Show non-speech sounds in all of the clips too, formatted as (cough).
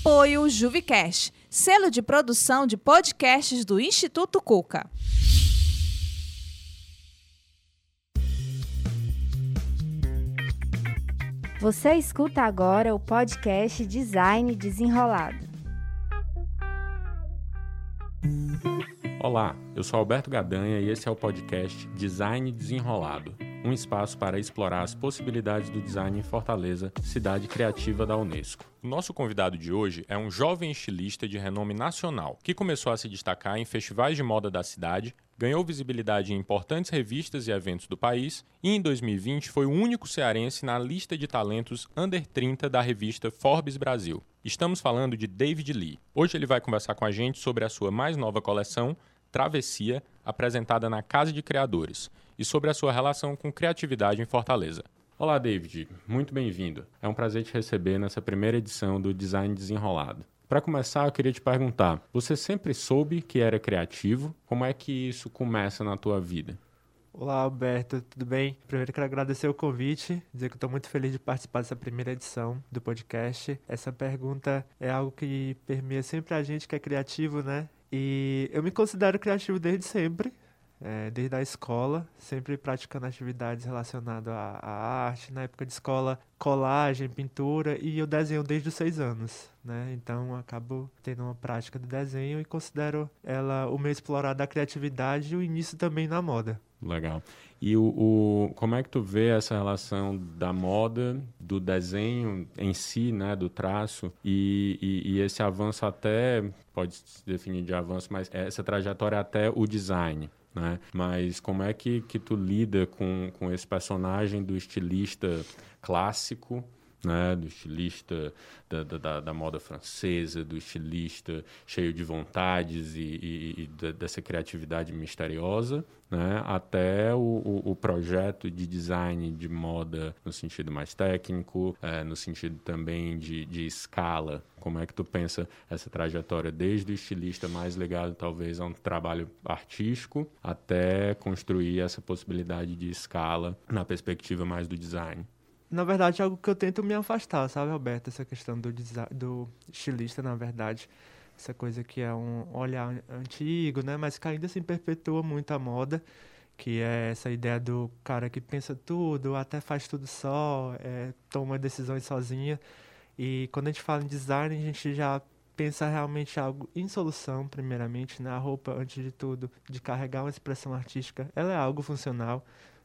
Apoio Juvicast, selo de produção de podcasts do Instituto Cuca. Você escuta agora o podcast Design Desenrolado. Olá, eu sou Alberto Gadanha e esse é o podcast Design Desenrolado um espaço para explorar as possibilidades do design em Fortaleza, cidade criativa da Unesco. O nosso convidado de hoje é um jovem estilista de renome nacional que começou a se destacar em festivais de moda da cidade, ganhou visibilidade em importantes revistas e eventos do país e em 2020 foi o único cearense na lista de talentos Under 30 da revista Forbes Brasil. Estamos falando de David Lee. Hoje ele vai conversar com a gente sobre a sua mais nova coleção, Travessia, apresentada na Casa de Criadores, e sobre a sua relação com criatividade em Fortaleza. Olá, David. Muito bem-vindo. É um prazer te receber nessa primeira edição do Design Desenrolado. Para começar, eu queria te perguntar: você sempre soube que era criativo? Como é que isso começa na tua vida? Olá, Alberto, tudo bem? Primeiro quero agradecer o convite, dizer que estou muito feliz de participar dessa primeira edição do podcast. Essa pergunta é algo que permeia sempre a gente que é criativo, né? E eu me considero criativo desde sempre, é, desde a escola, sempre praticando atividades relacionadas à, à, arte. Na época de escola, colagem, pintura, e eu desenho desde os seis anos, né? Então, acabo tendo uma prática de desenho e considero ela o meio explorado da criatividade e o início também na moda. Legal. E o, o, como é que tu vê essa relação da moda, do desenho em si, né, do traço, e, e, e esse avanço até, pode se definir de avanço, mas essa trajetória até o design? Né? Mas como é que, que tu lida com, com esse personagem do estilista clássico né, do estilista da, da, da, moda francesa, do estilista cheio de vontades e, e, e dessa criatividade misteriosa, né, até o, o, o, projeto de design de moda no sentido mais técnico, é, no sentido também de, de escala. Como é que tu pensa essa trajetória desde o estilista mais ligado talvez a um trabalho artístico até construir essa possibilidade de escala na perspectiva mais do design? Na verdade, é algo que eu tento me afastar, sabe, Alberto? Essa questão do, do estilista, na verdade. Essa coisa que é um olhar antigo, né? Mas que ainda assim perpetua muito a moda. Que é essa ideia do cara que pensa tudo, até faz tudo só, é, toma decisões sozinha. E quando a gente fala em design, a gente já pensa realmente algo em solução, primeiramente, né? A roupa, antes de tudo, de carregar uma expressão artística, ela é algo funcional,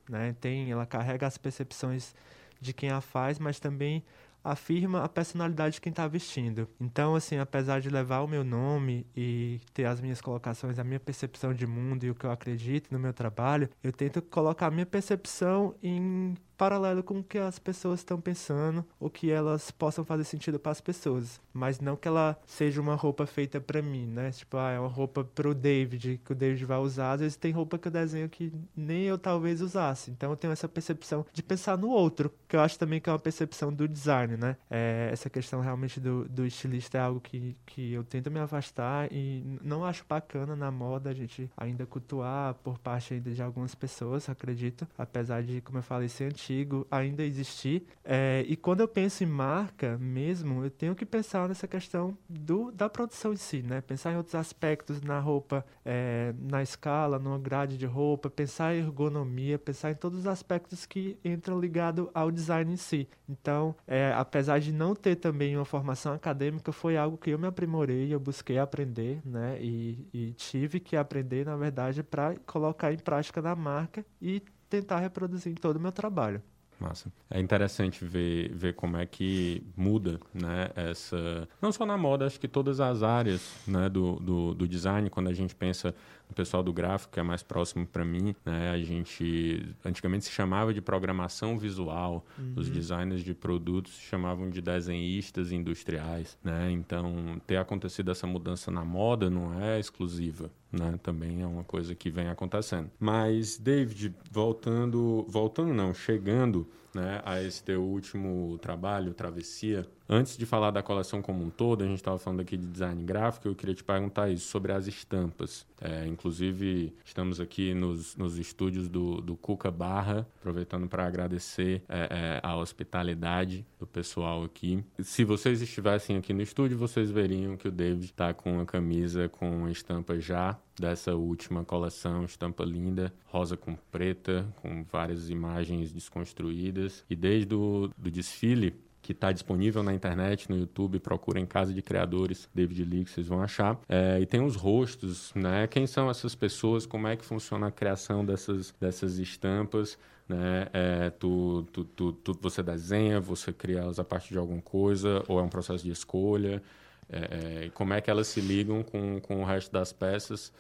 né? Tem, ela carrega as percepções de quem a faz, mas também afirma a personalidade de quem está vestindo. Então, assim, apesar de levar o meu nome e ter as minhas colocações, a minha percepção de mundo e o que eu acredito no meu trabalho, eu tento colocar a minha percepção em paralelo com o que as pessoas estão pensando, o que elas possam fazer sentido para as pessoas, mas não que ela seja uma roupa feita para mim, né? Tipo, ah, é uma roupa pro David que o David vai usar. Às vezes tem roupa que eu desenho que nem eu talvez usasse. Então eu tenho essa percepção de pensar no outro, que eu acho também que é uma percepção do design, né? É, essa questão realmente do, do estilista é algo que, que eu tento me afastar e não acho bacana na moda a gente ainda cultuar por parte ainda de algumas pessoas, acredito, apesar de, como eu falei, ser antigo antigo ainda existir. É, e quando eu penso em marca mesmo, eu tenho que pensar nessa questão do, da produção em si, né? Pensar em outros aspectos na roupa, é, na escala, numa grade de roupa, pensar em ergonomia, pensar em todos os aspectos que entram ligados ao design em si. Então, é, apesar de não ter também uma formação acadêmica, foi algo que eu me aprimorei, eu busquei aprender, né? E, e tive que aprender, na verdade, para colocar em prática na marca e tentar reproduzir em todo o meu trabalho. Massa. É interessante ver, ver como é que muda, né, essa... Não só na moda, acho que todas as áreas, né, do, do, do design, quando a gente pensa o pessoal do gráfico, que é mais próximo para mim, né? A gente antigamente se chamava de programação visual, uhum. os designers de produtos se chamavam de desenhistas industriais, né? Então, ter acontecido essa mudança na moda não é exclusiva, né? Também é uma coisa que vem acontecendo. Mas David, voltando, voltando não, chegando né, a esse teu último trabalho, Travessia. Antes de falar da coleção como um todo, a gente estava falando aqui de design gráfico, eu queria te perguntar isso, sobre as estampas. É, inclusive, estamos aqui nos, nos estúdios do, do Cuca Barra, aproveitando para agradecer é, é, a hospitalidade do pessoal aqui. Se vocês estivessem aqui no estúdio, vocês veriam que o David está com a camisa com estampa já dessa última coleção, estampa linda, rosa com preta, com várias imagens desconstruídas. E desde o do desfile, que está disponível na internet, no YouTube, procura em Casa de Criadores, David Lee, que vocês vão achar. É, e tem os rostos, né? Quem são essas pessoas, como é que funciona a criação dessas, dessas estampas, né? É, tu, tu, tu, tu, você desenha, você cria elas a partir de alguma coisa, ou é um processo de escolha? É, é, como é que elas se ligam com, com o resto das peças,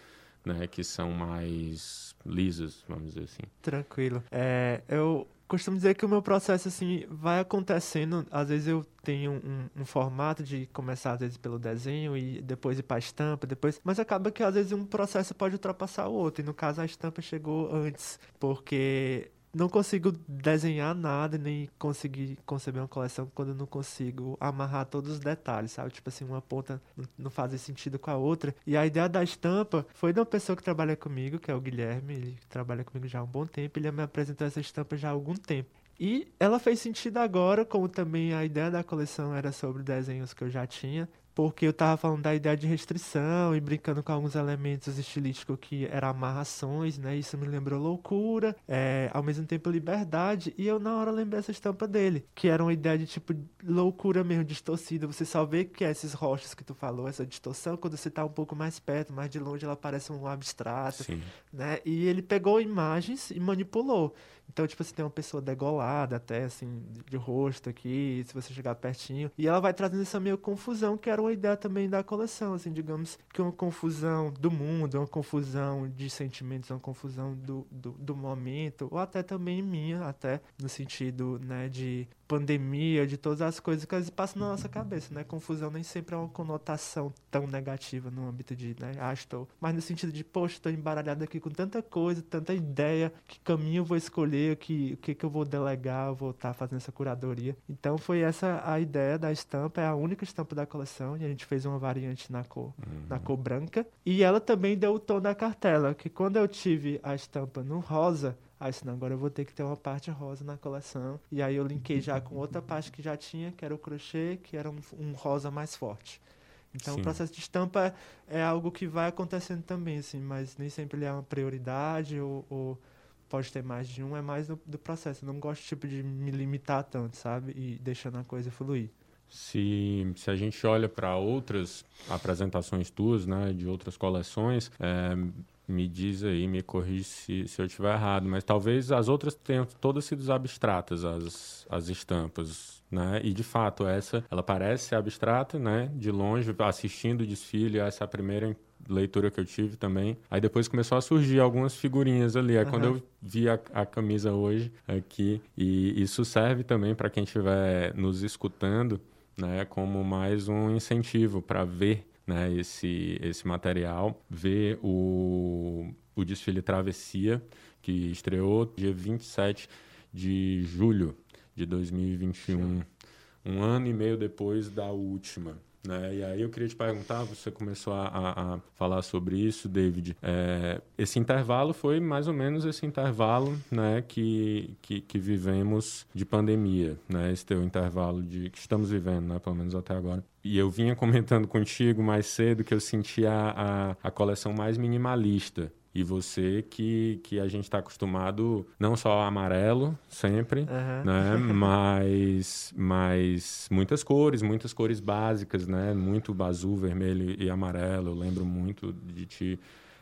né? Que são mais lisas, vamos dizer assim. Tranquilo. É, eu costumo dizer que o meu processo assim vai acontecendo. Às vezes eu tenho um, um, formato de começar às vezes pelo desenho e depois ir para a estampa, depois, mas acaba que às vezes um processo pode ultrapassar o outro. E no caso a estampa chegou antes, porque não consigo desenhar nada, nem conseguir conceber uma coleção quando eu não consigo amarrar todos os detalhes, sabe? Tipo assim, uma ponta não faz sentido com a outra. E a ideia da estampa foi de uma pessoa que trabalha comigo, que é o Guilherme, ele trabalha comigo já há um bom tempo, ele me apresentou essa estampa já há algum tempo. E ela fez sentido agora, como também a ideia da coleção era sobre desenhos que eu já tinha porque eu tava falando da ideia de restrição e brincando com alguns elementos estilísticos que eram amarrações, né? Isso me lembrou loucura, é, ao mesmo tempo liberdade, e eu na hora lembrei essa estampa dele, que era uma ideia de tipo loucura mesmo, distorcida. Você só vê que é esses rochas que tu falou, essa distorção, quando você tá um pouco mais perto, mais de longe ela parece um abstrato, Sim. né? E ele pegou imagens e manipulou. Então, tipo, você tem uma pessoa degolada até, assim, de rosto aqui, se você chegar pertinho. E ela vai trazendo essa meio confusão, que era uma ideia também da coleção, assim, digamos que uma confusão do mundo, uma confusão de sentimentos, uma confusão do, do, do momento, ou até também minha, até no sentido, né, de pandemia, de todas as coisas que passam na nossa cabeça, né? Confusão nem sempre é uma conotação tão negativa no âmbito de, né, ah, estou, mas no sentido de, poxa, estou embaralhado aqui com tanta coisa, tanta ideia, que caminho vou escolher, que, o que, que eu vou delegar, vou estar tá fazendo essa curadoria. Então foi essa a ideia da estampa, é a única estampa da coleção, e a gente fez uma variante na cor, uhum. na cor branca, e ela também deu o tom da cartela, que quando eu tive a estampa no rosa, Aí senão agora eu vou ter que ter uma parte rosa na coleção. E aí eu linkei já com outra parte que já tinha, que era o crochê, que era um, um rosa mais forte. Então Sim. o processo de estampa é, é, algo que vai acontecendo também, assim, mas nem sempre ele é uma prioridade ou, ou pode ter mais de um, é mais do, do, processo. Eu não gosto tipo de me limitar tanto, sabe? E deixando a coisa fluir. Se, se a gente olha para outras apresentações tuas, né, de outras coleções, é, me diz aí, me corrige se, se eu estiver errado, mas talvez as outras tenham todas sido abstratas, as, as estampas, né? E de fato, essa, ela parece abstrata, né? De longe, assistindo o desfile, essa é a primeira leitura que eu tive também. Aí depois começou a surgir algumas figurinhas ali. Aí uhum. quando eu vi a, a, camisa hoje aqui, e isso serve também para quem estiver nos escutando, né? Como mais um incentivo para ver né, esse, esse material, ver o, o desfile Travessia, que estreou dia 27 de julho de 2021, um ano e meio depois da última. Né? E aí eu queria te perguntar, você começou a, a, a falar sobre isso, David. É, esse intervalo foi mais ou menos esse intervalo né, que, que, que, vivemos de pandemia, né? esse teu intervalo de que estamos vivendo, né, pelo menos até agora. E eu vinha (laughs) comentando contigo mais cedo que eu sentia a, a, a coleção mais minimalista e você que, que a gente está acostumado não só amarelo sempre, uhum. né? (laughs) mas, mas muitas cores, muitas cores básicas, né? Muito azul, vermelho e amarelo. Eu lembro muito de ti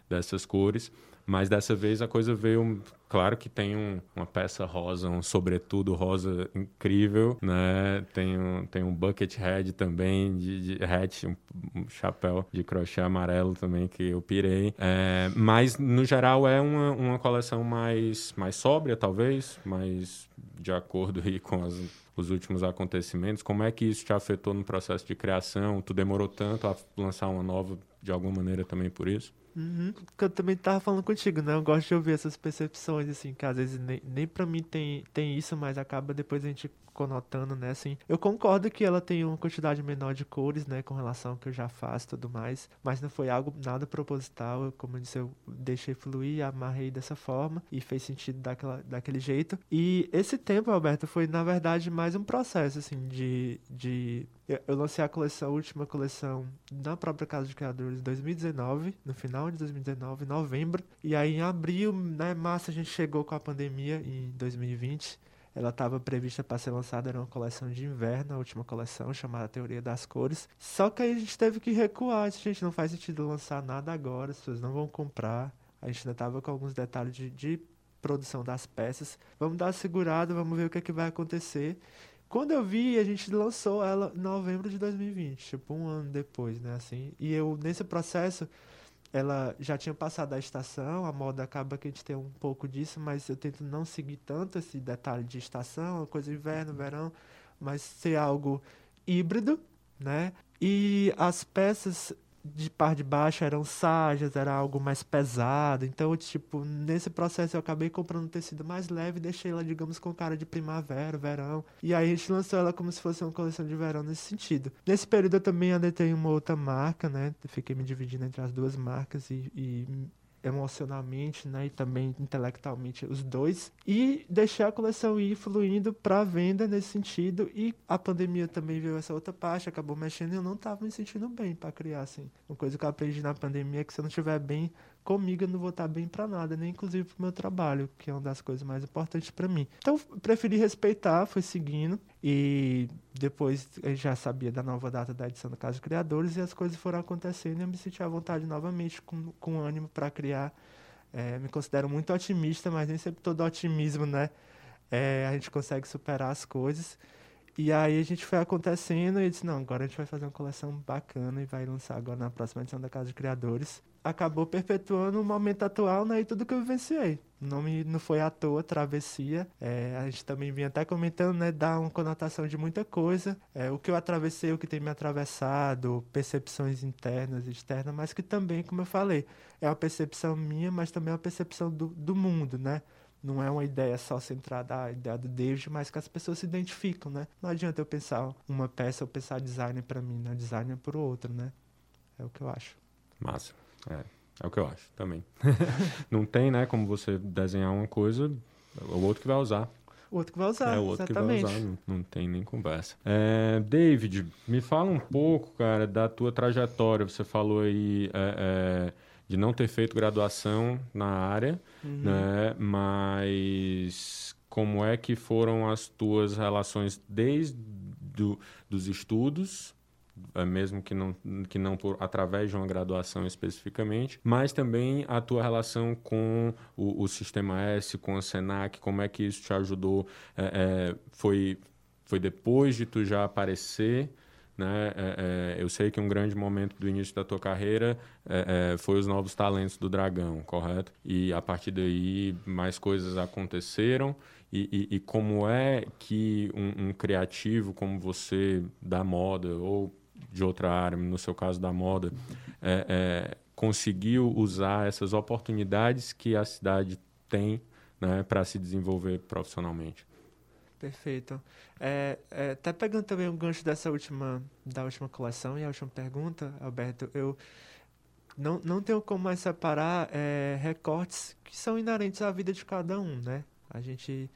dessas cores. Mas dessa vez a coisa veio. Claro que tem um, uma peça rosa, um sobretudo rosa incrível, né? Tem um, tem um bucket head também, de, de hat, um, um, chapéu de crochê amarelo também que eu pirei. É, mas, no geral, é uma, uma coleção mais, mais sóbria, talvez, mais de acordo aí com as, os últimos acontecimentos. Como é que isso te afetou no processo de criação? Tu demorou tanto a lançar uma nova de alguma maneira também por isso? Uhum, eu também tava falando contigo, né? Eu gosto de ouvir essas percepções, assim, que às vezes nem, nem mim tem, tem isso, mas acaba depois a gente conotando, né, assim. Eu concordo que ela tem uma quantidade menor de cores, né, com relação ao que eu já faço e tudo mais, mas não foi algo nada proposital, eu, como eu disse, eu deixei fluir, amarrei dessa forma e fez sentido daquela, daquele jeito. E esse tempo, Alberto, foi, na verdade, mais um processo, assim, de... de eu lancei a coleção, a última coleção na própria Casa de Criadores em 2019, no final de 2019, em novembro. E aí em abril, né, março, a gente chegou com a pandemia em 2020. Ela estava prevista para ser lançada, era uma coleção de inverno, a última coleção, chamada Teoria das Cores. Só que aí a gente teve que recuar. Gente, não faz sentido lançar nada agora, as pessoas não vão comprar. A gente ainda estava com alguns detalhes de, de produção das peças. Vamos dar segurada, vamos ver o que, é que vai acontecer. Quando eu vi, a gente lançou ela em novembro de 2020, tipo um ano depois, né, assim. E eu, nesse processo, ela já tinha passado a estação, a moda acaba que a gente tem um pouco disso, mas eu tento não seguir tanto esse detalhe de estação, coisa inverno, verão, mas ser algo híbrido, né? E as peças de par de baixo eram sajas, era algo mais pesado. Então, tipo, nesse processo eu acabei comprando um tecido mais leve e deixei ela, digamos, com cara de primavera, verão. E aí a gente lançou ela como se fosse uma coleção de verão nesse sentido. Nesse período eu também adetei uma outra marca, né? Fiquei me dividindo entre as duas marcas e, e emocionalmente, né, e também intelectualmente os dois e deixar a coleção ir fluindo para venda nesse sentido e a pandemia também veio essa outra parte, acabou mexendo e eu não estava me sentindo bem para criar assim. Uma coisa que eu aprendi na pandemia é que se eu não estiver bem comigo eu não vou estar bem para nada, nem inclusive para o meu trabalho, que é uma das coisas mais importantes para mim. Então, preferi respeitar, fui seguindo e depois eu já sabia da nova data da edição do Caso Criadores e as coisas foram acontecendo e eu me senti à vontade novamente, com, com ânimo para criar. É, me considero muito otimista, mas nem sempre todo otimismo, né? É, a gente consegue superar as coisas. E aí a gente foi acontecendo e disse, não, agora a gente vai fazer uma coleção bacana e vai lançar agora na próxima edição da Casa de Criadores. Acabou perpetuando o momento atual né, e tudo que eu vivenciei. O nome não foi à toa, Travessia. É, a gente também vinha até comentando, né, dá uma conotação de muita coisa. É, o que eu atravessei, o que tem me atravessado, percepções internas e externas, mas que também, como eu falei, é uma percepção minha, mas também é uma percepção do, do mundo, né? não é uma ideia só centrada a ideia do David, mas que as pessoas se identificam, né? Não adianta eu pensar uma peça ou pensar design para mim, né? Design é para o outro, né? É o que eu acho. Massa. É, é o que eu acho também. (laughs) não tem, né, como você desenhar uma coisa, o outro que vai usar. O outro que vai usar, é o outro exatamente. que vai usar, não, não tem nem conversa. É, David, me fala um pouco, cara, da tua trajetória. Você falou aí é, é, de não ter feito graduação na área, uhum. né? Mas como é que foram as tuas relações desde do, dos estudos, mesmo que não, que não por, através de uma graduação especificamente, mas também a tua relação com o, o Sistema S, com a Senac, como é que isso te ajudou? É, é, foi, foi depois de tu já aparecer né? É, é, eu sei que um grande momento do início da tua carreira é, é, foi os novos talentos do Dragão, correto? E a partir daí mais coisas aconteceram. E, e, e como é que um, um, criativo como você da moda ou de outra área, no seu caso da moda, é, é, conseguiu usar essas oportunidades que a cidade tem né, para se desenvolver profissionalmente? Perfeito. É, é, até pegando também o gancho dessa última, da última coleção e a última pergunta, Alberto, eu não, não tenho como mais separar é, recortes que são inerentes à vida de cada um, né? A gente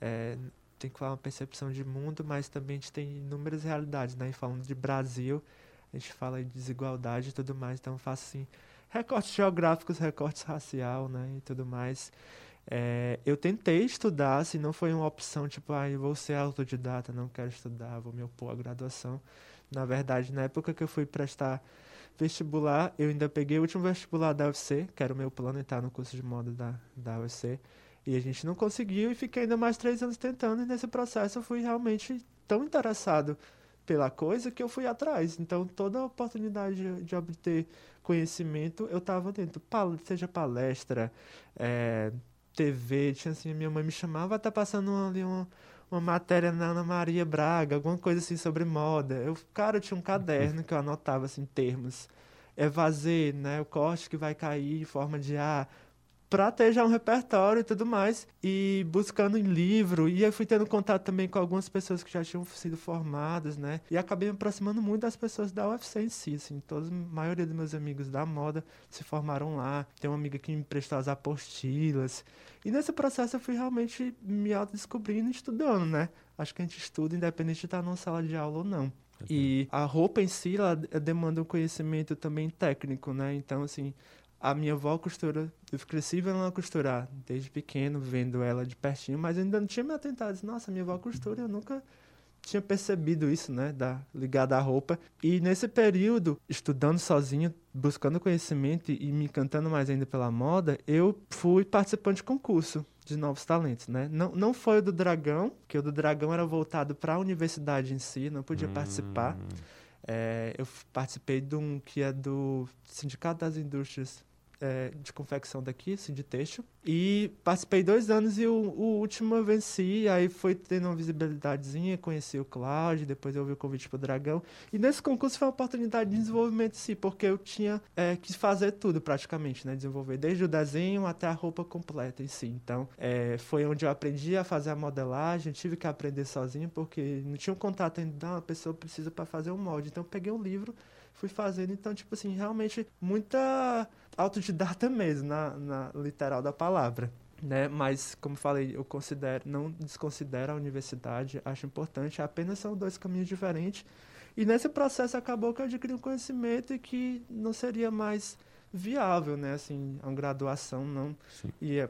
é, tem que falar uma percepção de mundo, mas também a gente tem inúmeras realidades, né? E falando de Brasil, a gente fala de desigualdade e tudo mais, então faço assim, recortes geográficos, recortes racial, né? E tudo mais. É, eu tentei estudar, se não foi uma opção, tipo, ah, eu vou ser autodidata, não quero estudar, vou me opor à graduação. Na verdade, na época que eu fui prestar vestibular, eu ainda peguei o último vestibular da UFC, que era o meu plano entrar no curso de moda da, da UFC, e a gente não conseguiu e fiquei ainda mais três anos tentando, e nesse processo eu fui realmente tão interessado pela coisa que eu fui atrás. Então, toda oportunidade de, de obter conhecimento, eu estava dentro, seja palestra, é, TV, tinha assim, minha mãe me chamava, tá passando ali uma, uma matéria na Ana Maria Braga, alguma coisa assim sobre moda. Eu, cara, eu tinha um caderno que eu anotava assim termos. é fazer, né, o corte que vai cair em forma de ah, para ter já um repertório e tudo mais. E buscando em livro, e eu fui tendo contato também com algumas pessoas que já tinham sido formadas, né? E acabei me aproximando muito das pessoas da UFC em si, assim. Toda a maioria dos meus amigos da moda se formaram lá. Tem uma amiga que me emprestou as apostilas. E nesse processo eu fui realmente me autodescobrindo e estudando, né? Acho que a gente estuda independente de estar numa sala de aula ou não. E a roupa em si, ela demanda um conhecimento também técnico, né? Então, assim, a minha avó costura, eu cresci vendo ela costurar, desde pequeno, vendo ela de pertinho, mas eu ainda não tinha me atentado. Nossa, minha avó costura, eu nunca tinha percebido isso, né, da, ligado à roupa. E nesse período, estudando sozinho, buscando conhecimento e me encantando mais ainda pela moda, eu fui participante de concurso de novos talentos, né? Não, não foi o do Dragão, que o do Dragão era voltado para a universidade em si, não podia hum. participar. É, eu participei de um que é do Sindicato das Indústrias é, de confecção daqui, assim, de texto. E participei dois anos e o, o, último eu venci, aí foi tendo uma visibilidadezinha, conheci o Cláudio, depois eu ouvi o convite para o Dragão. E nesse concurso foi uma oportunidade de desenvolvimento sim, porque eu tinha é, que fazer tudo praticamente, né? Desenvolver desde o desenho até a roupa completa em si. Então, é, foi onde eu aprendi a fazer a modelagem, tive que aprender sozinho, porque não tinha um contato ainda, uma pessoa precisa para fazer um molde. Então, peguei um livro fui fazendo. Então, tipo assim, realmente muita autodidata mesmo, na, na literal da palavra. Né? Mas, como falei, eu considero, não desconsidero a universidade, acho importante, apenas são dois caminhos diferentes. E nesse processo acabou que eu adquiri um conhecimento e que não seria mais viável, né? Assim, uma graduação não. Sim. E é,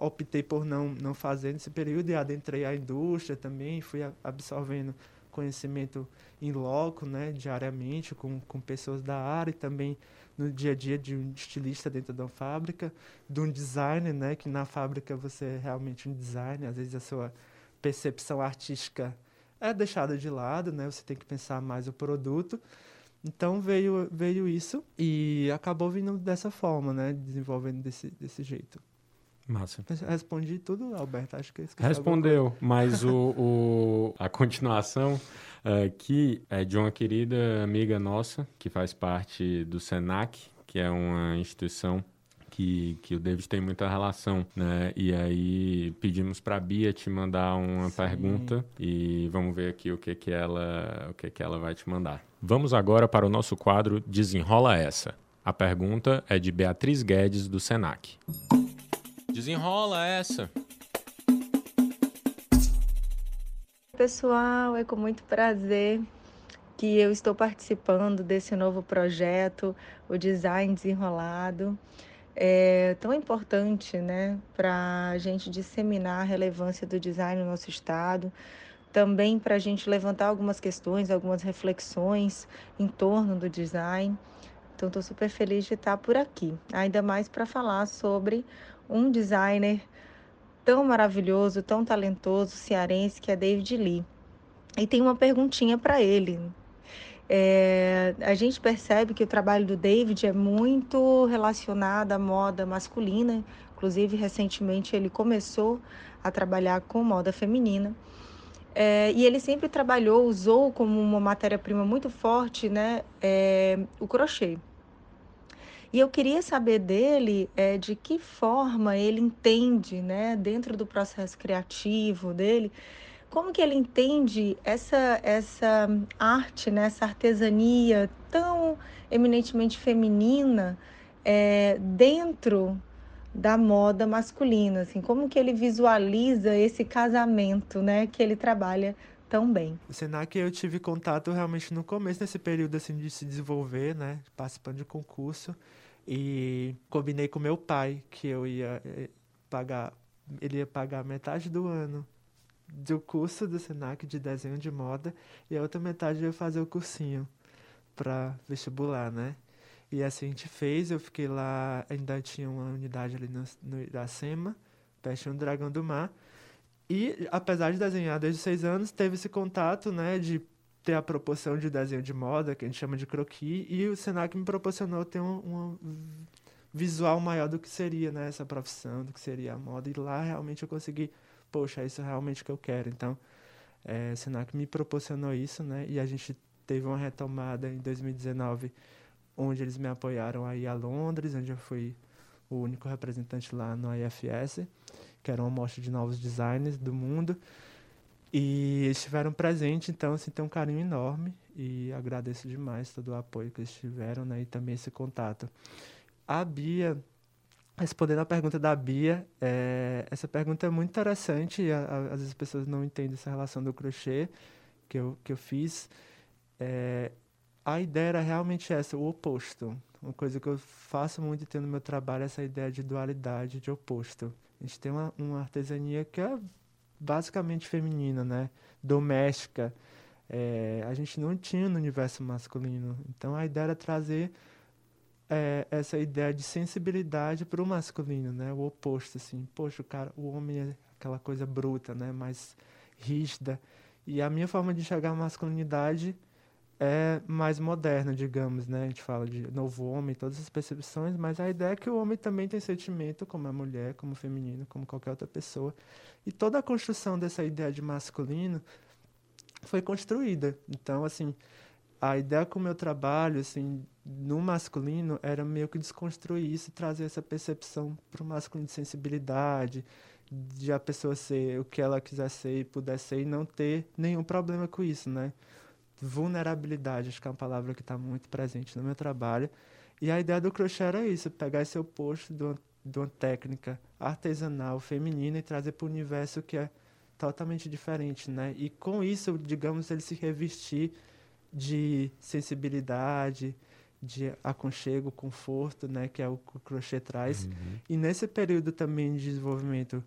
optei por não, não fazer nesse período e adentrei a indústria também, fui absorvendo conhecimento em loco, né, diariamente, com, com pessoas da área e também no dia a dia de um estilista dentro da fábrica, de um designer, né, que na fábrica você é realmente um designer, às vezes a sua percepção artística é deixada de lado, né, você tem que pensar mais o produto. Então veio, veio isso e acabou vindo dessa forma, né, desenvolvendo desse, desse jeito. Massa. Respondi tudo, Alberto. Acho que Respondeu, mas o, (laughs) o, a continuação aqui é de uma querida amiga nossa que faz parte do SENAC, que é uma instituição que, que o David tem muita relação, né? E aí pedimos para a Bia te mandar uma Sim. pergunta e vamos ver aqui o que que ela o que que ela vai te mandar. Vamos agora para o nosso quadro Desenrola essa. A pergunta é de Beatriz Guedes do Senac. Desenrola essa. Pessoal, é com muito prazer que eu estou participando desse novo projeto, o Design Desenrolado. É tão importante né, para a gente disseminar a relevância do design no nosso estado, também para a gente levantar algumas questões, algumas reflexões em torno do design. Então, estou super feliz de estar por aqui, ainda mais para falar sobre um designer tão maravilhoso, tão talentoso, cearense, que é David Lee. E tem uma perguntinha para ele. É, a gente percebe que o trabalho do David é muito relacionado à moda masculina, inclusive recentemente ele começou a trabalhar com moda feminina. É, e ele sempre trabalhou, usou como uma matéria-prima muito forte né, é, o crochê. E eu queria saber dele é, de que forma ele entende, né, dentro do processo criativo dele, como que ele entende essa, essa arte, né, essa artesania tão eminentemente feminina é, dentro da moda masculina, assim, como que ele visualiza esse casamento, né, que ele trabalha tão bem. O Senac eu tive contato realmente no começo desse período assim de se desenvolver, né, participando de concurso. E combinei com meu pai que eu ia eh, pagar, ele ia pagar metade do ano do curso do Senac de desenho de moda e a outra metade eu ia fazer o cursinho para vestibular, né? E assim a gente fez, eu fiquei lá, ainda tinha uma unidade ali no, no Iracema, perto do Dragão do Mar. E apesar de desenhar desde seis anos, teve esse contato, né, de ter a proporção de desenho de moda, que a gente chama de croquis, e o Senac me proporcionou ter um, um visual maior do que seria né, essa profissão, do que seria a moda, e lá realmente eu consegui, poxa, é isso realmente que eu quero. Então, é, o Senac me proporcionou isso, né, e a gente teve uma retomada em 2019, onde eles me apoiaram aí a Londres, onde eu fui o único representante lá no IFS, que era uma mostra de novos designers do mundo. E eles estiveram presentes, então assim, tem um carinho enorme e agradeço demais todo o apoio que eles tiveram né, e também esse contato. A Bia, respondendo a pergunta da Bia, é, essa pergunta é muito interessante, a, às vezes as pessoas não entendem essa relação do crochê que eu, que eu fiz. É, a ideia era realmente essa, o oposto. Uma coisa que eu faço muito e tenho no meu trabalho é essa ideia de dualidade, de oposto. A gente tem uma, uma artesania que é basicamente feminina, né? Doméstica. É, a gente não tinha no universo masculino. Então a ideia era trazer é, essa ideia de sensibilidade para o masculino, né? O oposto, assim. Poxa, o cara, o homem é aquela coisa bruta, né? Mais rígida. E a minha forma de enxergar a masculinidade é mais moderna, digamos, né? A gente fala de novo homem, todas as percepções, mas a ideia é que o homem também tem sentimento, como a mulher, como o feminino, como qualquer outra pessoa. E toda a construção dessa ideia de masculino foi construída. Então, assim, a ideia com o meu trabalho, assim, no masculino, era meio que desconstruir isso, trazer essa percepção para o masculino de sensibilidade, de a pessoa ser o que ela quiser ser e puder ser e não ter nenhum problema com isso, né? Vulnerabilidade, acho que é uma palavra que está muito presente no meu trabalho. E a ideia do crochê era isso, pegar esse oposto de uma, de uma técnica artesanal feminina e trazer para o universo que é totalmente diferente, né? E com isso, digamos, ele se revestir de sensibilidade, de aconchego, conforto, né? Que é o que o crochê traz. Uhum. E nesse período também de desenvolvimento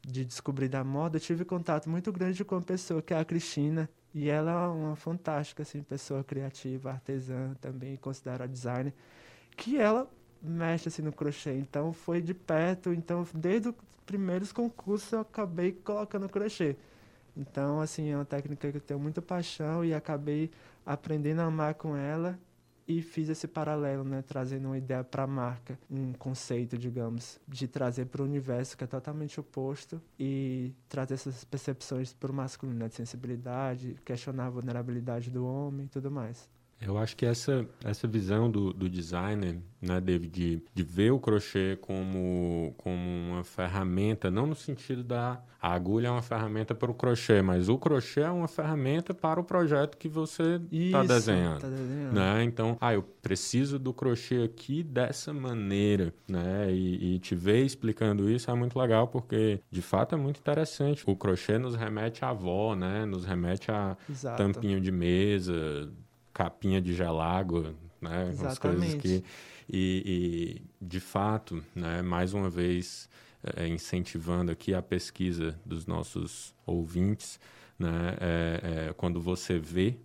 de descobrir da moda, eu tive contato muito grande com uma pessoa que é a Cristina, e ela é uma fantástica assim, pessoa criativa, artesã também, considera designer, que ela mexe assim, no crochê. Então foi de perto, então desde os primeiros concursos eu acabei colocando crochê. Então, assim, é uma técnica que eu tenho muita paixão e acabei aprendendo a amar com ela e fiz esse paralelo, né, trazendo uma ideia para a marca, um conceito, digamos, de trazer para o universo que é totalmente oposto e trazer essas percepções para o masculino, né, de sensibilidade, questionar a vulnerabilidade do homem e tudo mais. Eu acho que essa, essa visão do, do designer, né, David, de, de ver o crochê como, como uma ferramenta, não no sentido da a agulha é uma ferramenta para o crochê, mas o crochê é uma ferramenta para o projeto que você está desenhando. Tá desenhando. Né? Então, ah, eu preciso do crochê aqui dessa maneira, né? E, e te ver explicando isso é muito legal, porque de fato é muito interessante. O crochê nos remete à avó, né? Nos remete a Exato. tampinho de mesa, capinha de gelágua, né? Exatamente. As coisas que e, e, de fato, né? Mais uma vez é, incentivando aqui a pesquisa dos nossos ouvintes, né? É, é, quando você vê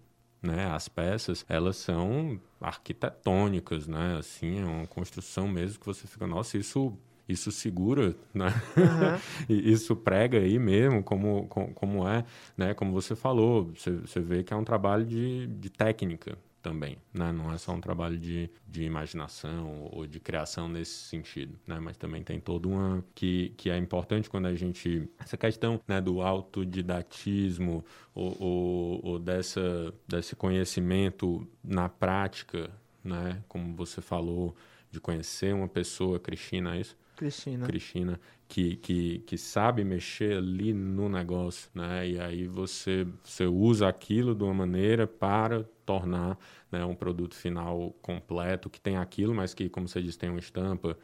né, as peças, elas são arquitetônicas, né? Assim, é uma construção mesmo que você fica, nossa, isso isso segura, né? Uhum. (laughs) isso prega aí mesmo, como, como, como, é, né? Como você falou, você, você vê que é um trabalho de, de técnica também, né? Não é só um trabalho de, de imaginação ou de criação nesse sentido, né? Mas também tem toda uma... Que, que é importante quando a gente... Essa questão né, do autodidatismo ou, ou, ou dessa, desse conhecimento na prática, né? Como você falou, de conhecer uma pessoa, Cristina, é isso? Cristina. Cristina, que, que, que sabe mexer ali no negócio, né? E aí você, você usa aquilo de uma maneira para tornar né, um produto final completo, que tem aquilo, mas que, como você disse, tem uma estampa,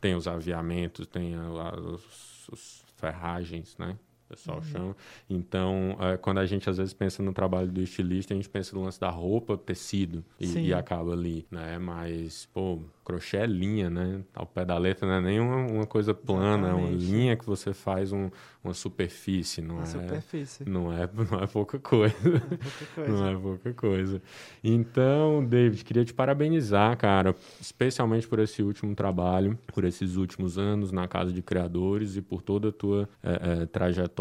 tem os aviamentos, tem as ferragens, né? O pessoal uhum. chama. Então, é, quando a gente às vezes pensa no trabalho do estilista, a gente pensa no lance da roupa, tecido, e, e acaba ali, né? Mas, pô, crochê é linha, né? Ao pé da letra não é nem uma, uma coisa plana, Exatamente. é uma linha que você faz um, uma superfície, não uma é? Superfície. Não é, não é pouca coisa. Não é pouca (laughs) coisa. não é pouca coisa. Então, David, queria te parabenizar, cara, especialmente por esse último trabalho, por esses últimos anos na Casa de Criadores e por toda a tua é, é, trajetória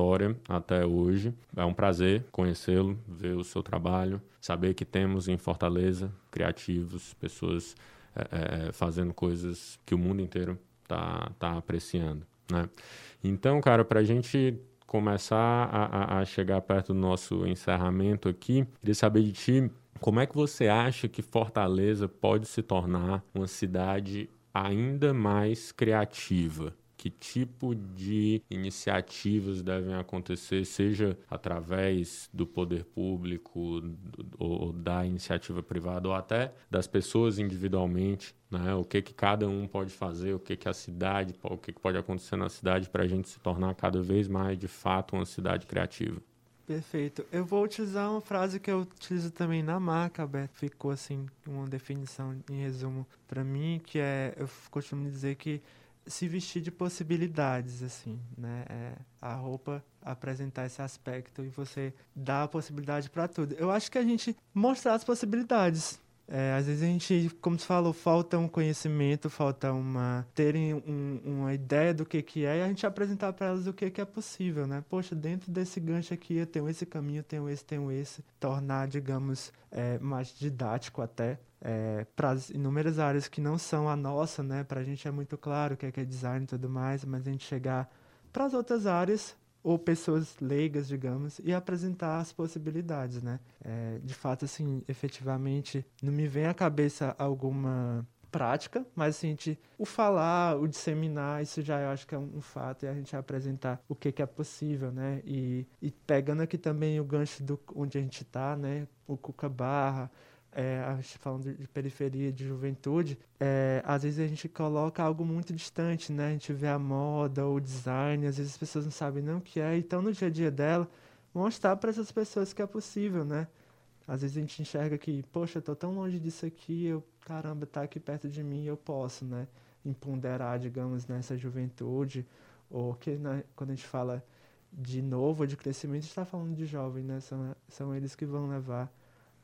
até hoje. É um prazer conhecê-lo, ver o seu trabalho, saber que temos em Fortaleza criativos, pessoas é, é, fazendo coisas que o mundo inteiro tá, tá apreciando, né? Então, cara, para a gente começar a, a, chegar perto do nosso encerramento aqui, queria saber de ti Como é que você acha que Fortaleza pode se tornar uma cidade ainda mais criativa? Que tipo de iniciativas devem acontecer, seja através do poder público ou da iniciativa privada ou até das pessoas individualmente, né? O que que cada um pode fazer, o que que a cidade, o que que pode acontecer na cidade para a gente se tornar cada vez mais de fato uma cidade criativa. Perfeito. Eu vou utilizar uma frase que eu utilizo também na marca, Beto. Ficou assim uma definição em resumo para mim, que é eu costumo dizer que se vestir de possibilidades, assim, né? É, a roupa apresentar esse aspecto e você dar a possibilidade para tudo. Eu acho que a gente mostrar as possibilidades, é, às vezes a gente, como você falou, falta um conhecimento, falta uma terem um, uma ideia do que que é e a gente apresentar para elas o que que é possível, né? Poxa, dentro desse gancho aqui eu tenho esse caminho, tenho esse, tenho esse, tornar, digamos, é, mais didático até é, para inúmeras áreas que não são a nossa, né? Para a gente é muito claro o que é, que é design e tudo mais, mas a gente chegar para as outras áreas ou pessoas leigas, digamos, e apresentar as possibilidades, né? É, de fato, assim, efetivamente, não me vem à cabeça alguma prática, mas assim, gente, o falar, o disseminar, isso já eu acho que é um, um fato, e a gente apresentar o que, que é possível, né? E, e pegando aqui também o gancho do onde a gente está, né? O Cuca Barra, é, gente falando de periferia, de juventude, é, às vezes a gente coloca algo muito distante, né? A gente vê a moda, o design, às vezes as pessoas não sabem nem o que é, então no dia a dia dela, mostrar para essas pessoas que é possível, né? Às vezes a gente enxerga que, poxa, eu tô tão longe disso aqui, eu, caramba, tá aqui perto de mim, eu posso, né? Empoderar, digamos, nessa juventude, ou que né, quando a gente fala de novo, de crescimento, a gente está falando de jovem, né? São, são eles que vão levar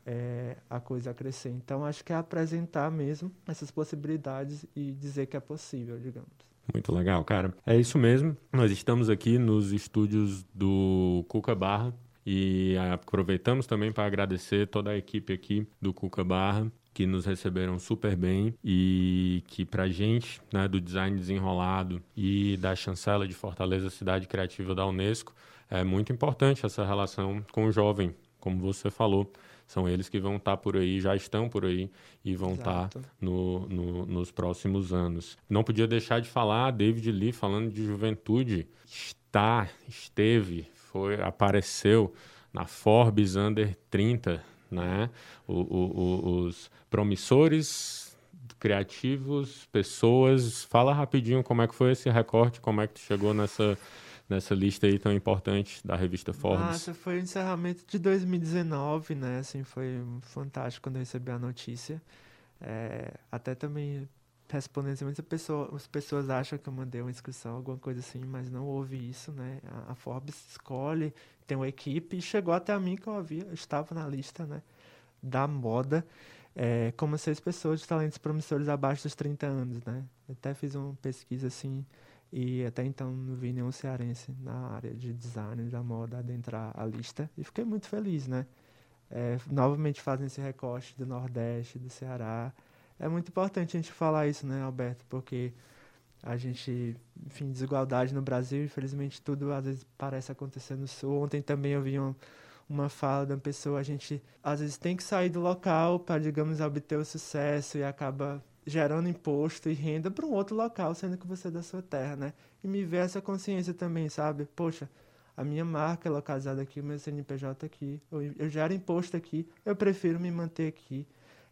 é, a coisa a crescer. Então, acho que é apresentar mesmo essas possibilidades e dizer que é possível, digamos. Muito legal, cara. É isso mesmo. Nós estamos aqui nos estúdios do Cuca Barra e aproveitamos também para agradecer toda a equipe aqui do Cuca Barra que nos receberam super bem e que para gente, né, do design desenrolado e da chancela de Fortaleza Cidade Criativa da Unesco, é muito importante essa relação com o jovem, como você falou. São eles que vão estar tá por aí, já estão por aí e vão estar tá no, no, nos próximos anos. Não podia deixar de falar, David Lee falando de juventude, está, esteve, foi, apareceu na Forbes Under 30, né? O, o, o, os promissores criativos, pessoas. Fala rapidinho como é que foi esse recorte, como é que tu chegou nessa nessa lista aí tão importante da revista Forbes. Nossa, foi o encerramento de 2019, né? Assim, foi fantástico quando eu recebi a notícia. É, até também respondendo assim, muitas pessoas, as pessoas acham que eu mandei uma inscrição, alguma coisa assim, mas não houve isso, né? A, a Forbes escolhe, tem uma equipe e chegou até a mim que eu havia, eu estava na lista, né? Da moda, é, como seis pessoas de talentos promissores abaixo dos 30 anos, né? Eu até fiz uma pesquisa assim, e até então não vi nenhum cearense na área de design da moda adentrar a lista. E fiquei muito feliz, né? É, novamente fazem esse recorte do Nordeste, do Ceará. É muito importante a gente falar isso, né, Alberto? Porque a gente, enfim, desigualdade no Brasil, infelizmente tudo às vezes parece acontecer no Sul. Ontem também eu vi uma, uma fala da pessoa, a gente às vezes tem que sair do local para, digamos, obter o sucesso e acaba gerando imposto e renda para um outro local, sendo que você é da sua terra, né? E me ver essa consciência também, sabe? Poxa, a minha marca é localizada aqui, o meu CNPJ aqui, eu, eu gero imposto aqui, eu prefiro me manter aqui.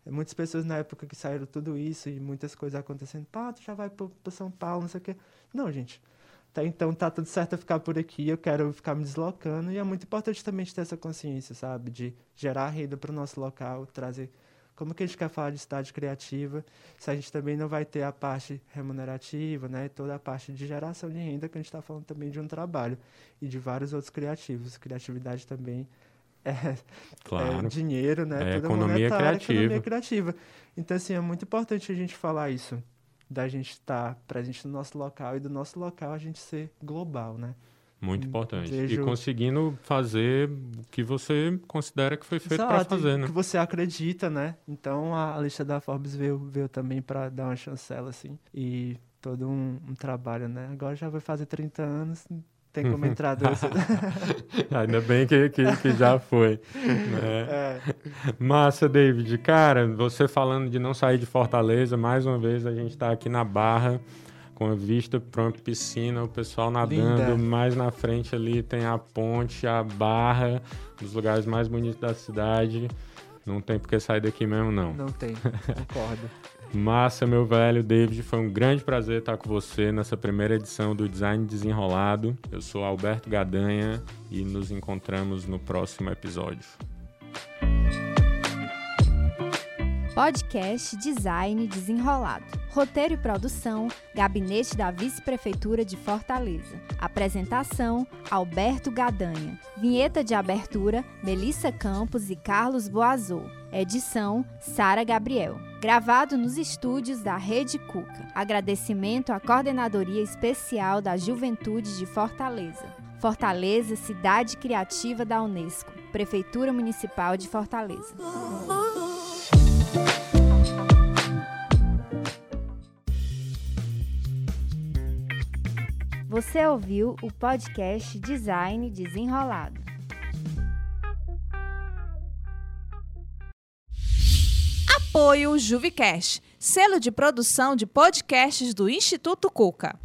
Muitas pessoas na época que saíram tudo isso e muitas coisas acontecendo, pá, tu já vai para São Paulo, não sei o quê. Não, gente. Tá, então tá tudo certo eu ficar por aqui, eu quero ficar me deslocando e é muito importante também ter essa consciência, sabe? De gerar renda para o nosso local, trazer como que a gente quer falar de cidade criativa se a gente também não vai ter a parte remunerativa, né? Toda a parte de geração de renda que a gente está falando também de um trabalho e de vários outros criativos. Criatividade também é, claro. é dinheiro, né? É Toda economia criativa. economia criativa. Então, assim, é muito importante a gente falar isso. Da gente estar tá presente no nosso local e do nosso local a gente ser global, né? Muito importante. Vejo... E conseguindo fazer o que você considera que foi feito para fazer, né? que você acredita, né? Então a lista da Forbes veio, veio também para dar uma chancela, assim. E todo um, um, trabalho, né? Agora já vai fazer 30 anos, tem como (laughs) entrar dois. (laughs) Ainda bem que, que, que já foi. Né? (laughs) É. Massa, David. Cara, você falando de não sair de Fortaleza, mais uma vez a gente está aqui na Barra, com a vista para uma piscina, o pessoal nadando. Linda. Mais na frente ali tem a ponte, a Barra, um dos lugares mais bonitos da cidade. Não tem por que sair daqui mesmo, não. Não tem, concordo. (laughs) Massa, meu velho David, foi um grande prazer estar com você nessa primeira edição do Design Desenrolado. Eu sou Alberto Gadanha e nos encontramos no próximo episódio. Podcast Design Desenrolado. Roteiro e produção, Gabinete da Vice-Prefeitura de Fortaleza. Apresentação, Alberto Gadanha. Vinheta de abertura, Melissa Campos e Carlos Boazou. Edição, Sara Gabriel. Gravado nos estúdios da Rede Cuca. Agradecimento à Coordenadoria Especial da Juventude de Fortaleza. Fortaleza, cidade criativa da Unesco. Prefeitura Municipal de Fortaleza. Você ouviu o podcast Design Desenrolado. Apoio Juvicast, selo de produção de podcasts do Instituto Cuca.